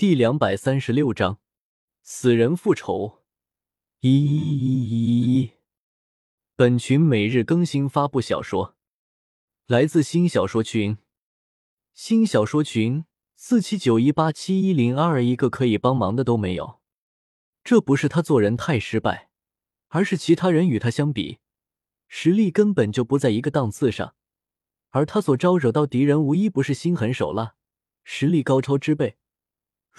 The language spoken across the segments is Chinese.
第两百三十六章，死人复仇。一一一一一。本群每日更新发布小说，来自新小说群。新小说群四七九一八七一零二，一个可以帮忙的都没有。这不是他做人太失败，而是其他人与他相比，实力根本就不在一个档次上。而他所招惹到敌人，无一不是心狠手辣，实力高超之辈。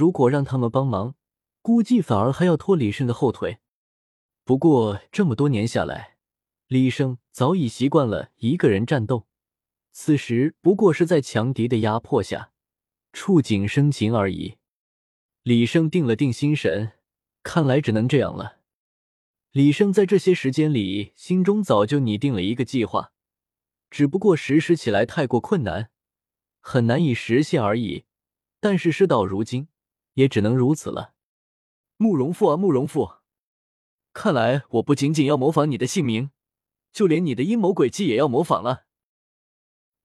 如果让他们帮忙，估计反而还要拖李胜的后腿。不过这么多年下来，李胜早已习惯了一个人战斗，此时不过是在强敌的压迫下触景生情而已。李胜定了定心神，看来只能这样了。李胜在这些时间里，心中早就拟定了一个计划，只不过实施起来太过困难，很难以实现而已。但是事到如今。也只能如此了，慕容复啊，慕容复，看来我不仅仅要模仿你的姓名，就连你的阴谋诡计也要模仿了。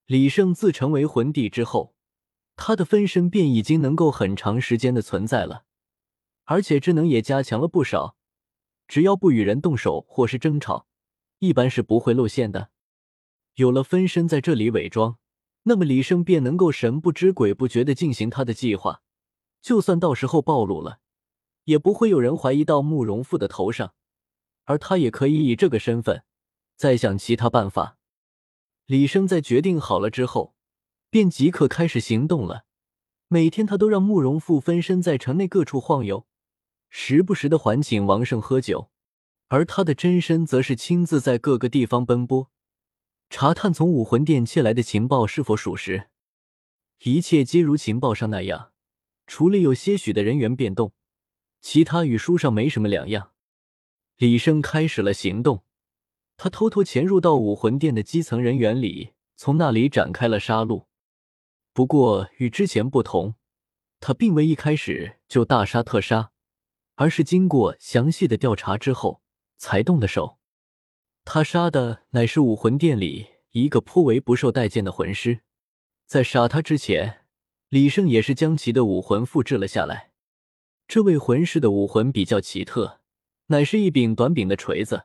李胜自成为魂帝之后，他的分身便已经能够很长时间的存在了，而且智能也加强了不少，只要不与人动手或是争吵，一般是不会露馅的。有了分身在这里伪装，那么李胜便能够神不知鬼不觉的进行他的计划。就算到时候暴露了，也不会有人怀疑到慕容复的头上，而他也可以以这个身份再想其他办法。李生在决定好了之后，便即刻开始行动了。每天他都让慕容复分身在城内各处晃悠，时不时的还请王胜喝酒，而他的真身则是亲自在各个地方奔波，查探从武魂殿窃来的情报是否属实。一切皆如情报上那样。除了有些许的人员变动，其他与书上没什么两样。李生开始了行动，他偷偷潜入到武魂殿的基层人员里，从那里展开了杀戮。不过与之前不同，他并未一开始就大杀特杀，而是经过详细的调查之后才动的手。他杀的乃是武魂殿里一个颇为不受待见的魂师，在杀他之前。李胜也是将其的武魂复制了下来。这位魂师的武魂比较奇特，乃是一柄短柄的锤子，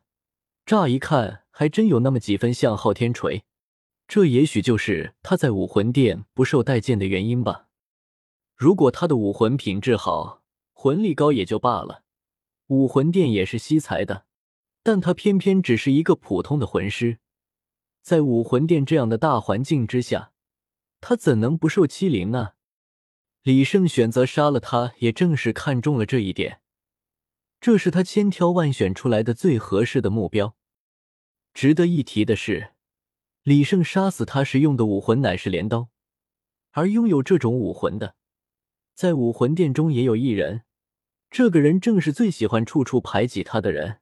乍一看还真有那么几分像昊天锤。这也许就是他在武魂殿不受待见的原因吧。如果他的武魂品质好，魂力高也就罢了，武魂殿也是惜才的。但他偏偏只是一个普通的魂师，在武魂殿这样的大环境之下。他怎能不受欺凌呢？李胜选择杀了他，也正是看中了这一点。这是他千挑万选出来的最合适的目标。值得一提的是，李胜杀死他时用的武魂乃是镰刀，而拥有这种武魂的，在武魂殿中也有一人。这个人正是最喜欢处处排挤他的人。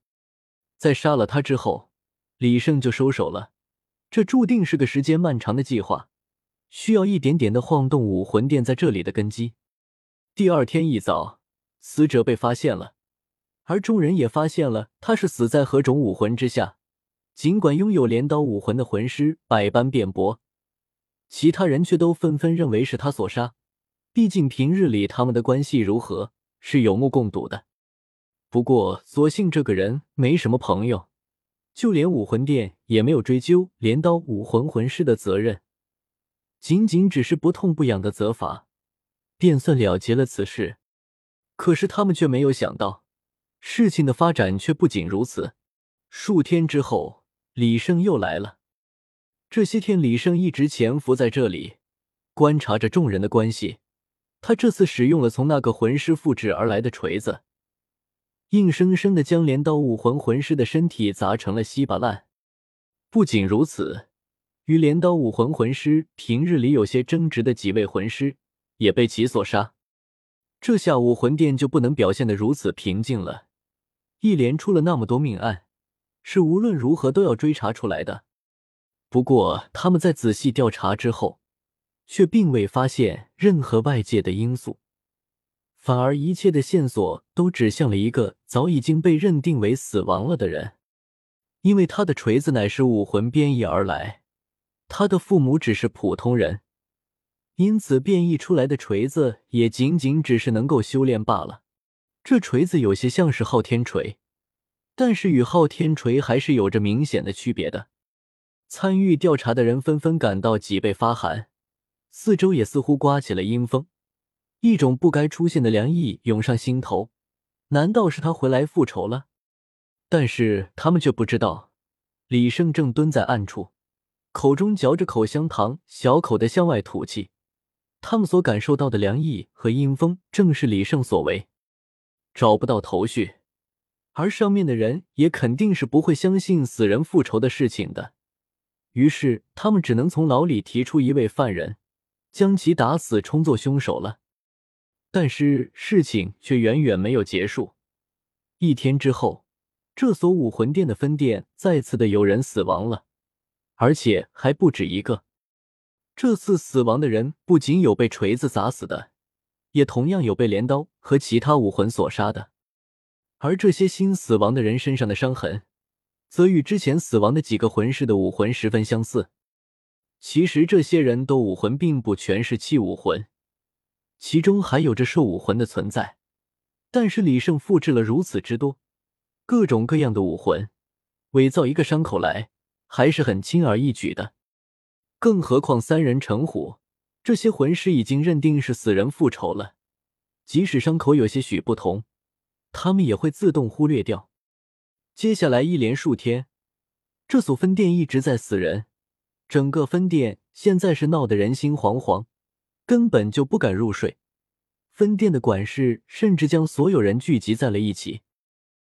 在杀了他之后，李胜就收手了。这注定是个时间漫长的计划。需要一点点的晃动武魂殿在这里的根基。第二天一早，死者被发现了，而众人也发现了他是死在何种武魂之下。尽管拥有镰刀武魂的魂师百般辩驳，其他人却都纷纷认为是他所杀。毕竟平日里他们的关系如何是有目共睹的。不过，所幸这个人没什么朋友，就连武魂殿也没有追究镰刀武魂魂师的责任。仅仅只是不痛不痒的责罚，便算了结了此事。可是他们却没有想到，事情的发展却不仅如此。数天之后，李胜又来了。这些天，李胜一直潜伏在这里，观察着众人的关系。他这次使用了从那个魂师复制而来的锤子，硬生生的将镰刀武魂魂师的身体砸成了稀巴烂。不仅如此。与镰刀武魂魂师平日里有些争执的几位魂师也被其所杀，这下武魂殿就不能表现的如此平静了。一连出了那么多命案，是无论如何都要追查出来的。不过他们在仔细调查之后，却并未发现任何外界的因素，反而一切的线索都指向了一个早已经被认定为死亡了的人，因为他的锤子乃是武魂编译而来。他的父母只是普通人，因此变异出来的锤子也仅仅只是能够修炼罢了。这锤子有些像是昊天锤，但是与昊天锤还是有着明显的区别的。参与调查的人纷纷感到脊背发寒，四周也似乎刮起了阴风，一种不该出现的凉意涌上心头。难道是他回来复仇了？但是他们却不知道，李胜正蹲在暗处，口中嚼着口香糖，小口的向外吐气。他们所感受到的凉意和阴风，正是李胜所为。找不到头绪，而上面的人也肯定是不会相信死人复仇的事情的。于是，他们只能从牢里提出一位犯人，将其打死，充作凶手了。但是事情却远远没有结束。一天之后，这所武魂殿的分店再次的有人死亡了，而且还不止一个。这次死亡的人不仅有被锤子砸死的，也同样有被镰刀和其他武魂所杀的。而这些新死亡的人身上的伤痕。则与之前死亡的几个魂师的武魂十分相似。其实这些人的武魂并不全是器武魂，其中还有着兽武魂的存在。但是李胜复制了如此之多，各种各样的武魂，伪造一个伤口来还是很轻而易举的。更何况三人成虎，这些魂师已经认定是死人复仇了，即使伤口有些许不同，他们也会自动忽略掉。接下来一连数天，这所分店一直在死人，整个分店现在是闹得人心惶惶，根本就不敢入睡。分店的管事甚至将所有人聚集在了一起，